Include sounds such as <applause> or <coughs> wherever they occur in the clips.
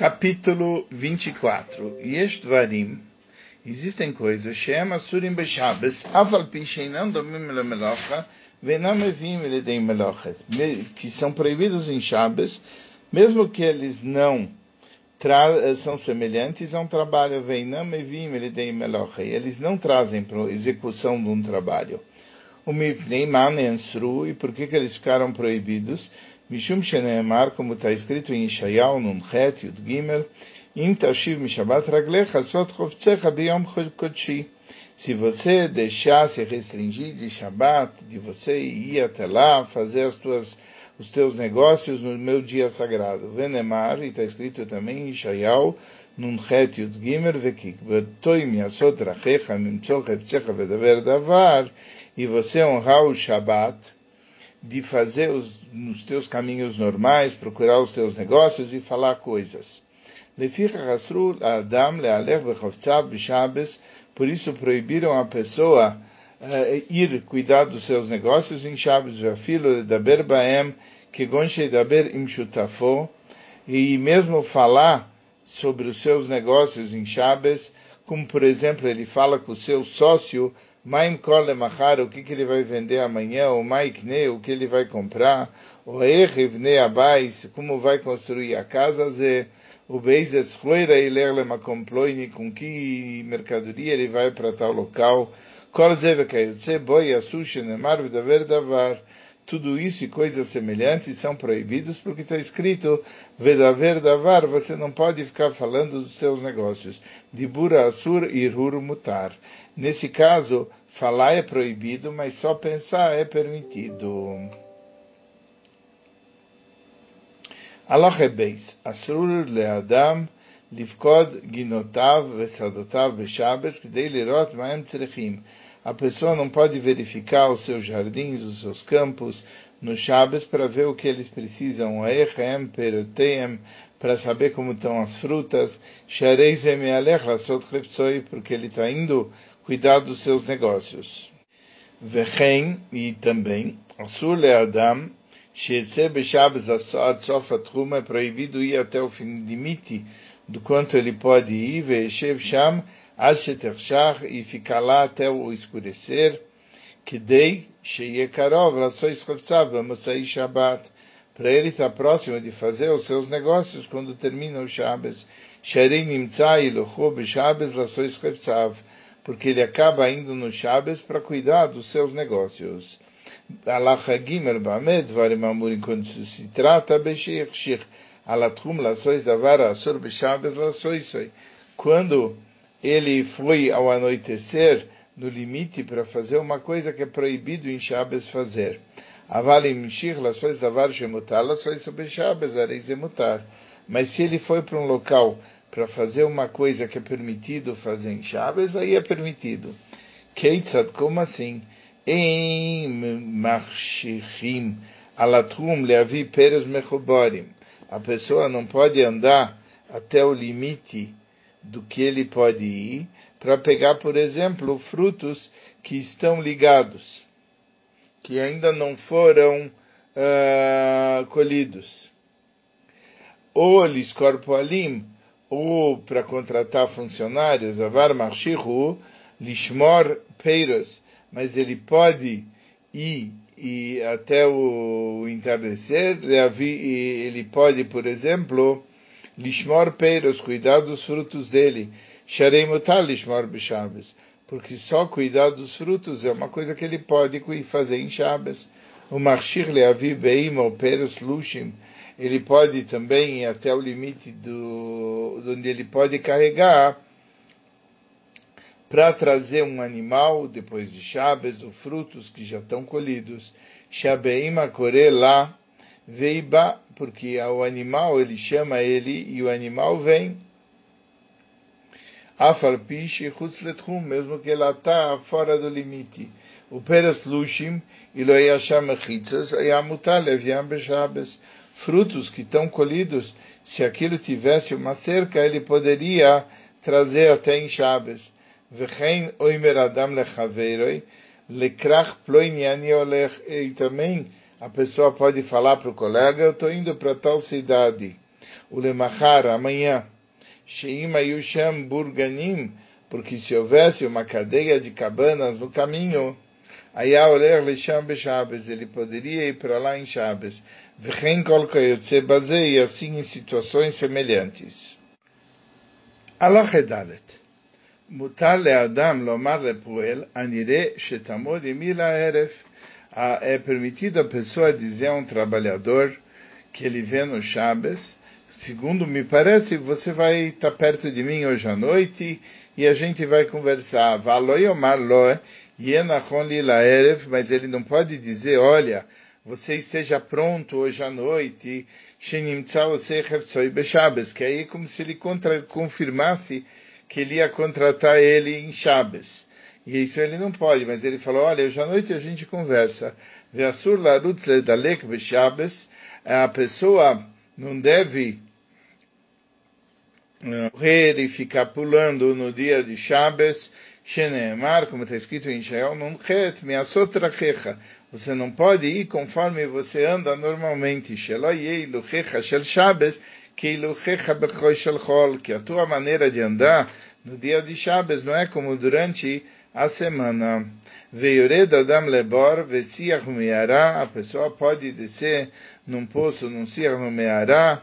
Capítulo 24. Yesh Dvarim. Existem coisas, Shem Asurim Beshabes, Afal Pisheinam Domim Lemelocha, Venam Evim Ledei Melochet, que são proibidos em Shabbos, mesmo que eles não são semelhantes a um trabalho, Venam Evim Ledei Melochet, eles não trazem para execução de um trabalho. O Mipnei Ensru, e por que, que eles ficaram proibidos? Mishum Sheneemar, como está escrito em Ishayahu, Nun Kodshi. Se você deixar se restringir de Shabat, de você ir até lá, fazer as tuas, os teus negócios no meu dia sagrado. Venemar, e está escrito também em Ishayahu, Nun Chet, Yud Gimel, Rachecha, e você honrar o Shabat, de fazer os, nos teus caminhos normais, procurar os teus negócios e falar coisas. Por isso proibiram a pessoa uh, ir cuidar dos seus negócios em Shabbos, daber baem, daber im e mesmo falar sobre os seus negócios em Shabbos, como por exemplo ele fala com o seu sócio Maim Kole Machar, o que, que ele vai vender amanhã, o Maikne, o que ele vai comprar, o Erivne Abais, como vai construir a casa, Ze, o Beizes Huera Iler Lemakomploini, com que mercadoria ele vai para tal local, Kol Zeve Kayotze, Boi Asushi Nemar Vidaver Davar, tudo isso e coisas semelhantes são proibidos porque está escrito Vedaver Davar, você não pode ficar falando dos seus negócios. Dibura Asur Irur Mutar. Nesse caso, falar é proibido, mas só pensar é permitido. Allah Beis, Asur Leadam, Livkod Ginotav Vesadotav Veshabes, Kdei Lirot Maem Tzrechim. A pessoa não pode verificar os seus jardins, os seus campos, no Shabbos para ver o que eles precisam, para saber como estão as frutas, porque ele está indo cuidar dos seus negócios. Vechem, e também, Asur Adam, é proibido ir até o fim limite do quanto ele pode ir, Veshev Sham, e ficar lá até o escurecer, Kidei Sheyekarov Lasois Chavtsav Masai Shabbat, para ele estar próximo de fazer os seus negócios quando termina o Shabbos. Sharei Nimtzai Lochu B'Shabbos Lasois Chavtsav, porque ele acaba indo no Shabbos para cuidar dos seus negócios. Alacha Gimel Bamed Varim Amurim, quando se trata B'Sheichshich, Alatrum Lasois Davar Asur Lasois Quando ele foi ao anoitecer no limite para fazer uma coisa que é proibido em Shabbos fazer. Mas se ele foi para um local para fazer uma coisa que é permitido fazer em Shabbos, aí é permitido. Keitzad, como assim? Em marshihim alatrum leavi peres mechoborim. A pessoa não pode andar até o limite do que ele pode ir para pegar, por exemplo, frutos que estão ligados, que ainda não foram uh, colhidos. Ou liscorpoalim, ou para contratar funcionários, avar marshihu, lishmor peiros, mas ele pode ir e até o entardecer, ele pode, por exemplo, Lishmor peiros, cuidar dos frutos dele. Sharei mutar lishmor b'Shabbos. Porque só cuidar dos frutos é uma coisa que ele pode fazer em Shabbos. O marshir leavi beim ou peros lushim. Ele pode também ir até o limite do, onde ele pode carregar para trazer um animal depois de Shabbos, ou frutos que já estão colhidos. Shabeim akore lá Veiba, porque o animal, ele chama ele e o animal vem. Afarpish chutzlethum, mesmo que ela está fora do limite. O peras lushim, ilo yasham chitzas, yamutal eviam beshabes. Frutos que estão colhidos, se aquilo tivesse uma cerca, ele poderia trazer até em Shabbos. Vechein oimer adam lechaveiroi, lekrach ploiniani olech, e também a pessoa pode falar para o colega, eu estou indo para tal cidade. o lemachar, amanhã, Sheim Ayusham Burganim, porque se houvesse uma cadeia de cabanas no caminho, Aya Oler Lesham Beshabes, ele poderia ir para lá em Shabes. V'chen kol kayotze bazei, e assim em situações semelhantes. Alochedalet. מותר לאדם לומר לפועל, הנראה שתעמוד עמי לערב. É permitido a pessoa dizer a um trabalhador que ele vê no Shabbos, segundo me parece, você vai estar perto de mim hoje à noite e a gente vai conversar. Mas ele não pode dizer, olha, você esteja pronto hoje à noite, que aí é como se ele contra, confirmasse que ele ia contratar ele em Shabbos. E isso ele não pode, mas ele falou, olha, hoje à noite a gente conversa. A pessoa não deve correr e ficar pulando no dia de Shabbos, como está escrito em Israel, não. Você não pode ir conforme você anda normalmente. Que chol, que a tua maneira de andar no dia de Shabbos não é como durante a semana. Veiored Adam Lebor, Vesiach Meara, a pessoa pode descer num poço, num Siach Meara,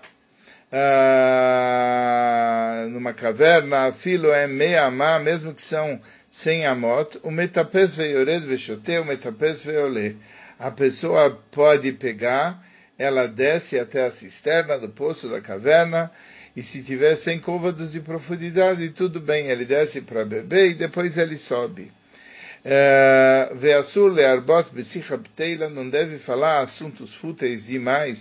uh, numa caverna, filo é meia mesmo que são sem amot, o metapes veiored vechote, o metapes veolê. A pessoa pode pegar, ela desce até a cisterna do poço da caverna, e se tiver 100 côvados de profundidade, tudo bem, ele desce para beber e depois ele sobe. Eh, Veasur learbot besicha pteila não deve falar assuntos fúteis demais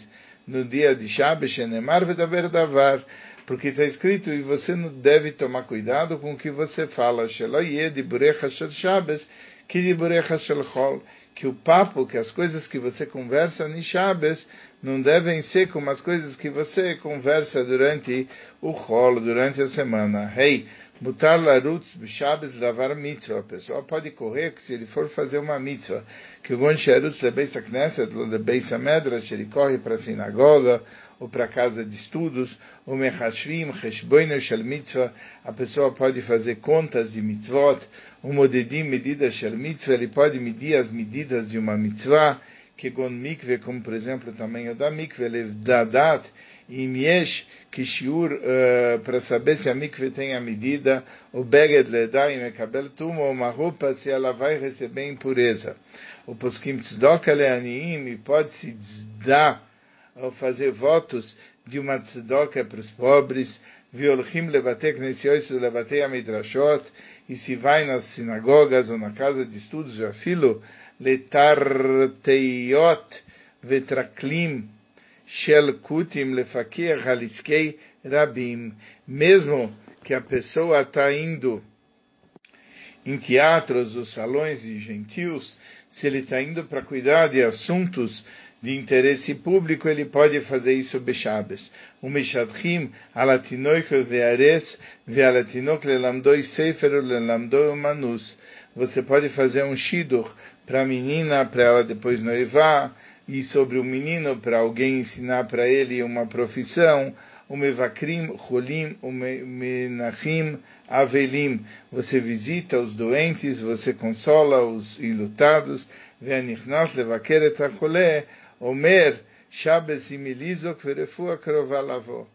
no dia de Shabbos, shenemar vedaber davar, porque está escrito, e você não deve tomar cuidado com o que você fala, sheloye de burecha shel Shabbos, que de burecha shel chol, que o papo, que as coisas que você conversa em Shabbos, não devem ser como as coisas que você conversa durante o rolo, durante a semana. Hey, Mutar larutz b'shabes lavar mitzvah. A pessoa pode correr se ele for fazer uma mitzvah. Que o gon sherutz lebeis knesset, lebeis medrash, ele corre para a sinagoga ou para a casa de estudos. O mechashvim, cheshboinu shel mitzvah. A pessoa pode fazer contas de mitzvot. O modedim, medidas shel mitzvah. Ele pode medir as medidas de uma mitzvah. Que gon mikve, como por exemplo o tamanho da mikve, ele dá dat im yesh kishiur uh, para saber se a mikve tem a medida, o beged ledai mekabel tuma, uma roupa se ela vai receber impureza. O poskim tzedok aleaniim, pode se dar ou fazer votos de uma tzedok para os pobres, violchim levatei knesiot levatei amidrashot, e se vai nas sinagogas ou na casa de estudos, já filo, letarteiot vetraklim, Shel Kutim Lefakir Haliskei Rabim. Mesmo que a pessoa está indo em teatros ou salões de gentios, se ele está indo para cuidar de assuntos de interesse público, ele pode fazer isso bechabes. O mishadchim alatinoikos leares vealatinok lelamdoi sefer lelamdoi manus. Você pode fazer um shidur para a menina, para ela depois noivar, e sobre o menino para alguém ensinar para ele uma profissão, o mevakrim cholim, o menachim avelim. Você visita os doentes, você consola os ilutados. Ve'anichnas levaker et hacholeh, omer shabes imilizok verefua krovalavo.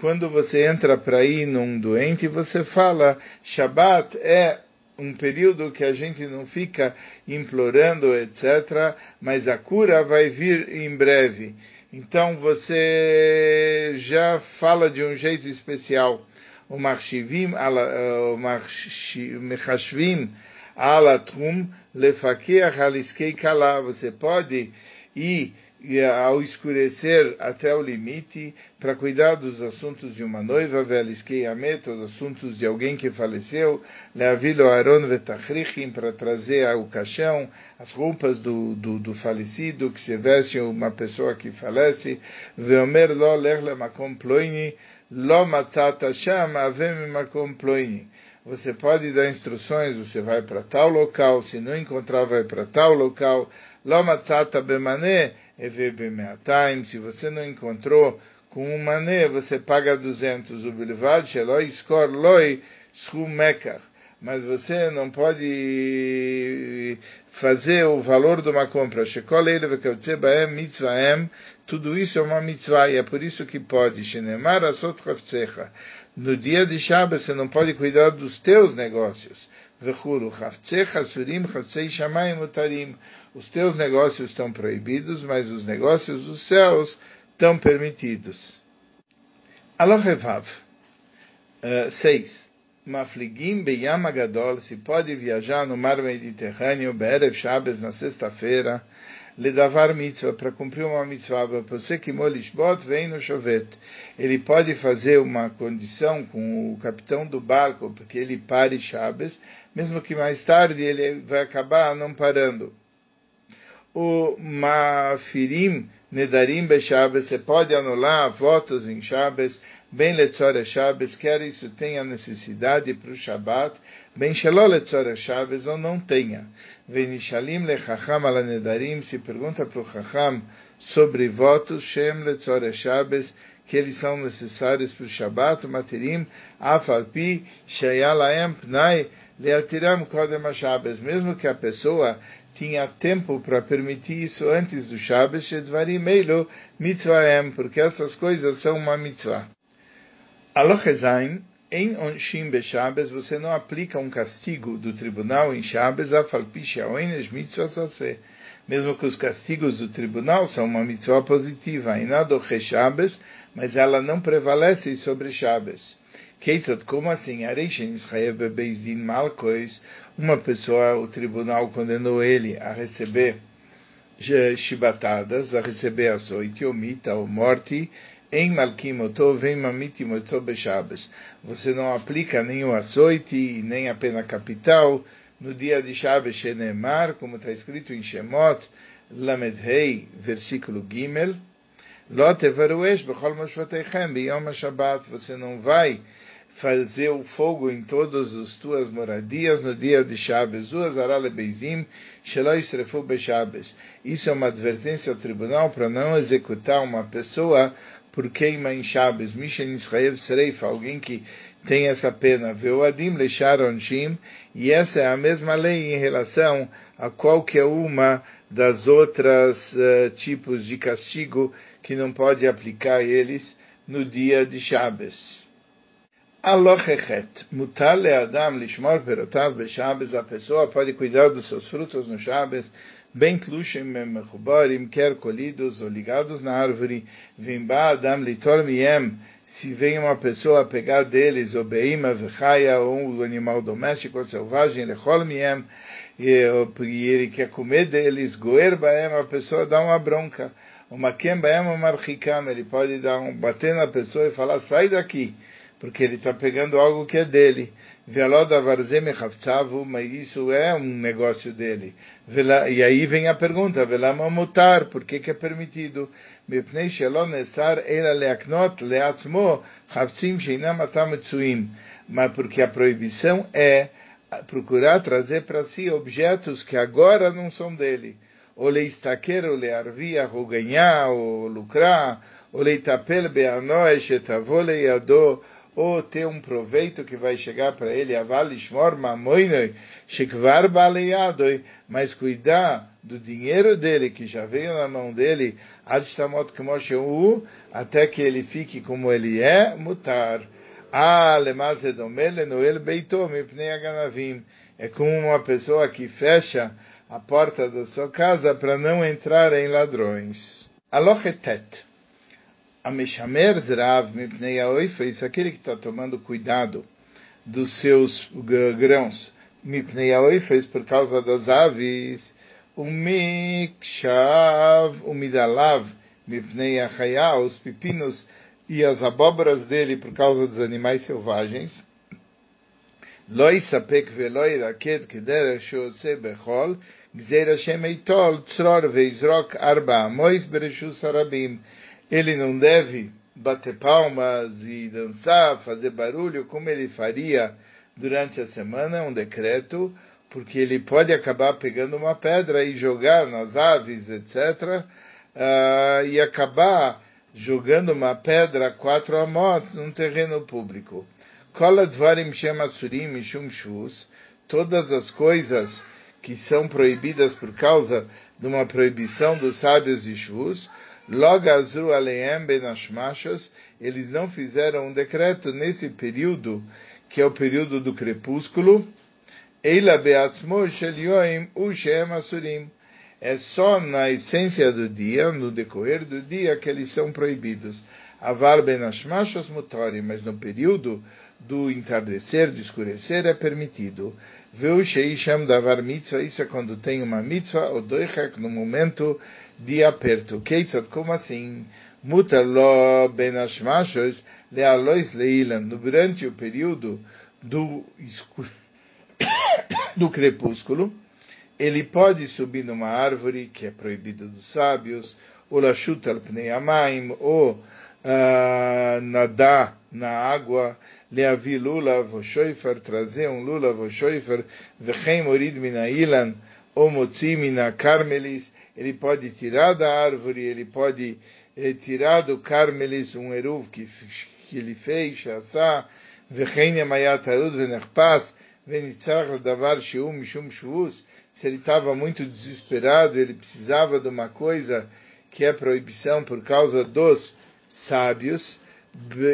Quando você entra para ir num doente, você fala, Shabbat é um período que a gente não fica implorando, etc., mas a cura vai vir em breve. Então você já fala de um jeito especial. O Mechashvim, Alatrum, Lefakeach Aliskei Kala. Você pode e ao escurecer até o limite, para cuidar dos assuntos de uma noiva, velisquei amet, os assuntos de alguém que faleceu, leavilo aron vetachrichim, para trazer o caixão, as roupas do, do, do, falecido, que se veste uma pessoa que falece, veomer lo ler lemakom ploini, lo matat Hashem avem makom ploini. Você pode dar instruções, você vai para tal local, se não encontrar, vai para tal local, lo matzata bemané, se você não encontrou com um mané você paga 200, o bilvad sheloi skor loi schum mekar. Mas você não pode fazer o valor de uma compra. Tudo isso é uma mitzvah e é por isso que pode. No dia de Shabbat você não pode cuidar dos teus negócios. Os teus negócios estão proibidos, mas os negócios dos céus estão permitidos. Alohevav. 6. Uh, Mafligim beyam se pode viajar no mar Mediterrâneo, be'erev Shabbos, na sexta-feira, ledavar mitzvah, para cumprir uma mitzvah, você que molishbot vem no chovet. Ele pode fazer uma condição com o capitão do barco, porque ele pare Shabbos, mesmo que mais tarde ele vai acabar não parando. O mafirim nedarim be Shabbos, você pode anular votos em Shabbos, bem letzora Shabbos, quer isso tenha necessidade para o Shabbat, bem shalol letzora Shabbos ou não tenha. Venishalim lechacham alanedarim, se pergunta para o Chacham sobre votos, shem letzora Shabbos, que eles são necessários para o Shabbat, materim, afalpi, shayalaem pnai, leatiram kodem Shabbos, mesmo que a pessoa tinha tempo para permitir isso antes do Shabbos, shedvarim eilo mitzvahem, porque essas coisas são uma mitzvah. Alochezain, em Onshim Beshabes, você não aplica um castigo do tribunal em Shabes, afalpishaoines mitzvah mesmo que os castigos do tribunal são uma mitzvah positiva, Inado Shabes, mas ela não prevalece sobre Shabes. Keitzat, como assim? Areishen Israel Bebezdin Malkois, uma pessoa, o tribunal condenou ele a receber chibatadas, a receber açoite, omita ou morte, em Malkimoto vem Mamitimoto Beshabes. Você não aplica nem o açoite, nem a pena capital no dia de Shabbos Shenemar, como está escrito em Shemot, Lamedhei, versículo Gimel. Lotevaruesh bechol moshvateichem biyom Shabbat. Você não vai fazer o fogo em todas as tuas moradias no dia de Shabbos. Isso é uma advertência ao tribunal para não executar uma pessoa por queima em Shabbos, Mishen Israel Sereif, alguém que tem essa pena, Veoadim Leshar Onshim, e essa é a mesma lei em relação a qualquer uma das outras uh, tipos de castigo que não pode aplicar eles no dia de Shabbos. Alochechet, mutar le'adam lishmor perotav beShabbos, a pessoa pode cuidar dos seus frutos no Shabbos, bem tlushim mechubarim, quer colhidos ou ligados na árvore, vimba adam litor miem, se vem uma pessoa pegar deles, ou beima vechaya, ou um animal doméstico ou selvagem, lechol miem, e, ele quer comer deles, goer baem, a pessoa dá uma bronca, uma quem baem marchikam, ele pode dar um, bater na pessoa e falar, sai daqui, porque ele está pegando algo que é dele mas isso é um negócio dele. E aí vem a pergunta, velama mutar, por que, que é permitido? Mas porque a proibição é procurar trazer para si objetos que agora não são dele. Ou leistaquer, ou learvia, ou ganhar, ou lucrar, ou leitapel beanoe, etavole leador, ou ter um proveito que vai chegar para ele, mas cuidar do dinheiro dele, que já veio na mão dele, até que ele fique como ele é, mutar. Ah. É como uma pessoa que fecha a porta da sua casa para não entrar em ladrões. Alochetet. Ameshamer Zrav Mipnei Aoifes, aquele que está tomando cuidado dos seus grãos, Mipnei Aoifes, por causa das aves, Umikshav Umidalav Mipnei Achaya, os pepinos e as abóboras dele por causa dos animais selvagens, Loi sapek veloi raket kedera shose bechol, gzeir Hashem eitol tzror veizrok arba amois bereshus arabim ele não deve bater palmas e dançar, fazer barulho, como ele faria durante a semana, um decreto, porque ele pode acabar pegando uma pedra e jogar nas aves, etc., uh, ah, e acabar jogando uma pedra quatro amot num terreno público. Koladvarim Shemasurim Mishum Shus, todas as coisas que são proibidas por causa de uma proibição dos sábios de Shus, Logazru Aleem Benashmashos, eles não fizeram um decreto nesse período, que é o período do crepúsculo, Eila Beatzmo Shel Yoim Ushem Asurim, é só na essência do dia, no decorrer do dia, que eles são proibidos. Avar ben ashmashos mutori, mas no período do entardecer, de escurecer, é permitido. Veu sheisham davar mitzvah, isso é quando tem uma mitzvah, ou doichak, no momento de aperto. Keitzat, como assim? Mutar lo ben ashmashos lealois leilan, durante o período do, <coughs> do crepúsculo, ele pode subir numa árvore, que é proibido dos sábios, ou lachuta al ou uh, nadar na água, leavi lula voshoifer, trazer um lula voshoifer, vechem orid minailan, ou motzi mina carmelis, ele pode tirar da árvore, ele pode eh, tirar do carmelis um eruv que, que ele fez, chassá, vechem yamayat venerpas, venitzach davar shium mishum shvus, se ele estava muito desesperado, ele precisava de uma coisa que é proibição por causa dos sábios,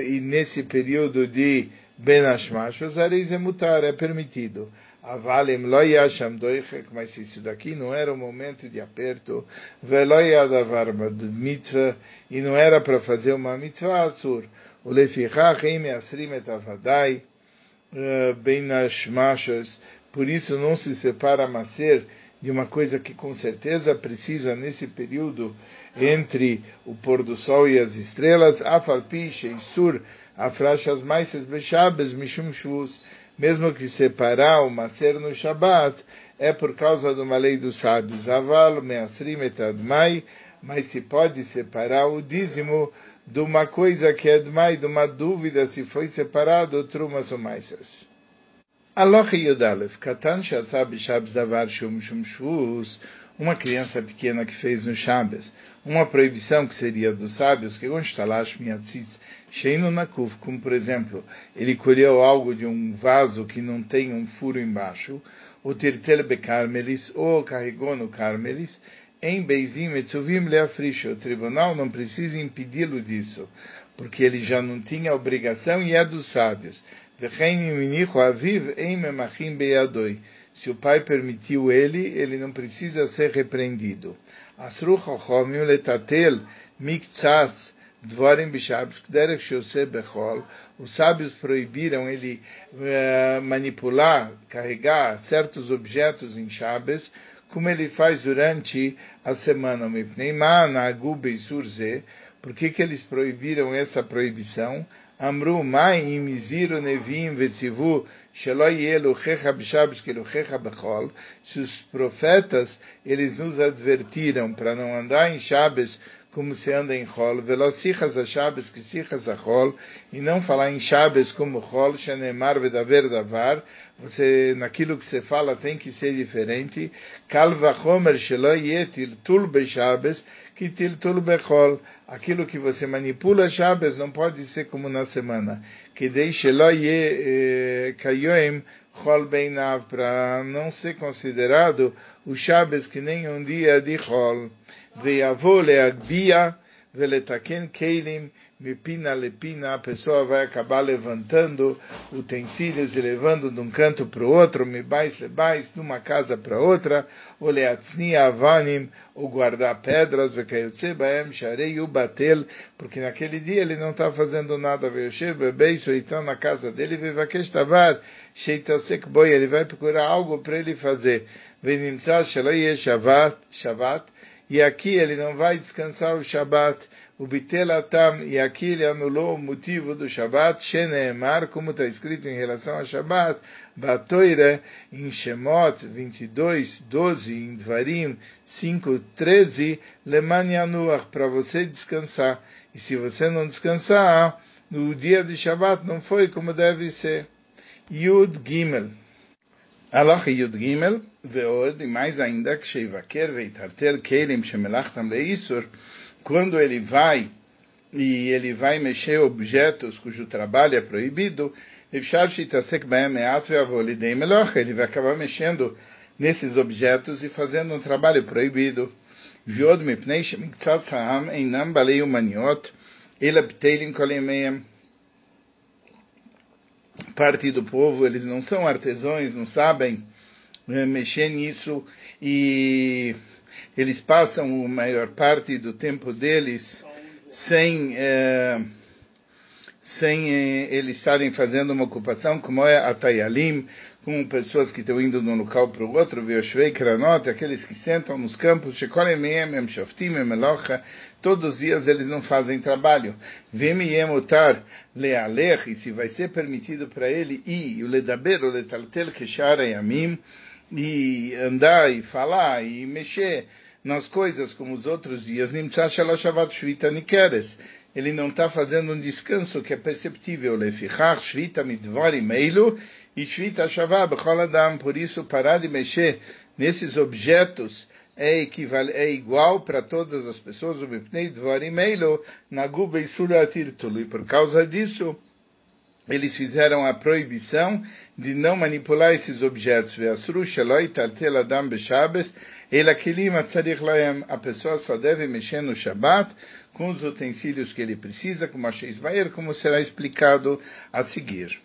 e nesse período de Ben Ashmashos, mutar, é permitido. Avalem lo yasham doichek, mas isso daqui não era o momento de aperto, velo yadavar mitzvah, e não era para fazer uma mitzvah asur. O lefichach em asrim et avadai, eh, ben ashmashos, por isso não se separa Maser de uma coisa que com certeza precisa nesse período entre o pôr do sol e as estrelas, Afalpi, Sheisur, Afrashas Maises Beshabes, Mishum Shvus, mesmo que separar o Maser no Shabat, é por causa de uma lei dos sábios, Aval, Measrim Etadmai, mas se pode separar o dízimo de uma coisa que é Dmai, de uma dúvida se foi separado Trumas ou Maisers. Aloha Yudalef, Katan Shazab Shabs Davar Shum Shum Shvus, uma criança pequena que fez no Shabbos, uma proibição que seria dos sábios, que Gonstalash Miatzitz, Sheino Nakuf, como por exemplo, ele colheu algo de um vaso que não tem um furo embaixo, o Tirtel Becarmelis, ou carregou no Carmelis, em Beizim Etzuvim Leafrisha, o tribunal não precisa impedi-lo disso, porque ele já não tinha obrigação e é dos sábios. Se o pai permitiu ele, ele não precisa ser repreendido. Os sábios proibiram ele uh, manipular, carregar certos objetos em Shabbos, como ele faz durante a semana. Por que, que eles proibiram essa proibição? Amru mai imiziru nevim vetzivu shelo yeluchecha b'shabbos keluchecha bechol. Se os profetas, eles nos advertiram para não andar em Shabbos como se anda em Chol, velocichas a Shabbos que sichas a Chol, e não falar em Shabbos como Chol, shenemar vedaver davar, você, naquilo que você fala tem que ser diferente, kalva chomer shelo yetil tul be-Shabbos, que tiltul bechol, aquilo que você manipula Shabbos não pode ser como na semana, que deixe lo ye kayoim chol beinav, para não ser considerado o Shabbos que nem um dia de chol, ve'yavo leagbia, veletaken keilim, mipina lepina, a pessoa vai acabar levantando utensílios e levando de um canto para o outro, mibais lebais, de uma casa para outra, ou leatzni avanim, ou guardar pedras, vekayotse baem sharei ubatel, porque naquele dia ele não está fazendo nada, ve'yoshev bebeiso, ele está na casa dele, ve'vakesh tavar, sheitasek boi, ele vai procurar algo para ele fazer, ve'nimtza shaloi shavat, shavat, e aqui ele não vai descansar o Shabat, Ubitelatam, e aqui ele anulou o motivo do Shabat, Sheneemar, como está escrito em relação ao Shabat, batoire em Shemot 22, 12, em Dvarim 5, 13, Lemanianuach, para você descansar. E se você não descansar, no dia de Shabat não foi como deve ser. Yud Gimel. Alach Yud Gimel, veod, e mais ainda, que Sheivaker, veitartel, Keilim, Shemelachtam, Leisur, quando ele vai e ele vai mexer objetos cujo trabalho é proibido, ele vai acabar mexendo nesses objetos e fazendo um trabalho proibido. Parte do povo, eles não são artesãos, não sabem eh, mexer nisso e eles passam a maior parte do tempo deles sem, eh, sem eh, eles estarem fazendo uma ocupação como é a Tayalim, com pessoas que estão indo de um local para o outro, Vioshvei Kranot, aqueles que sentam nos campos, todos os dias eles não fazem trabalho. Vemiemutar lealer, e se vai ser permitido para ele ir, o ledaber, o letaltel, que yamim, e andar e falar e mexer nas coisas como os outros dias, ele não está fazendo um descanso que é perceptível. Por isso, parar de mexer nesses objetos é, equival, é igual para todas as pessoas. E por causa disso, eles fizeram a proibição de não manipular esses objetos. A pessoa só deve mexer no Shabat com os utensílios que ele precisa, como a como será explicado a seguir.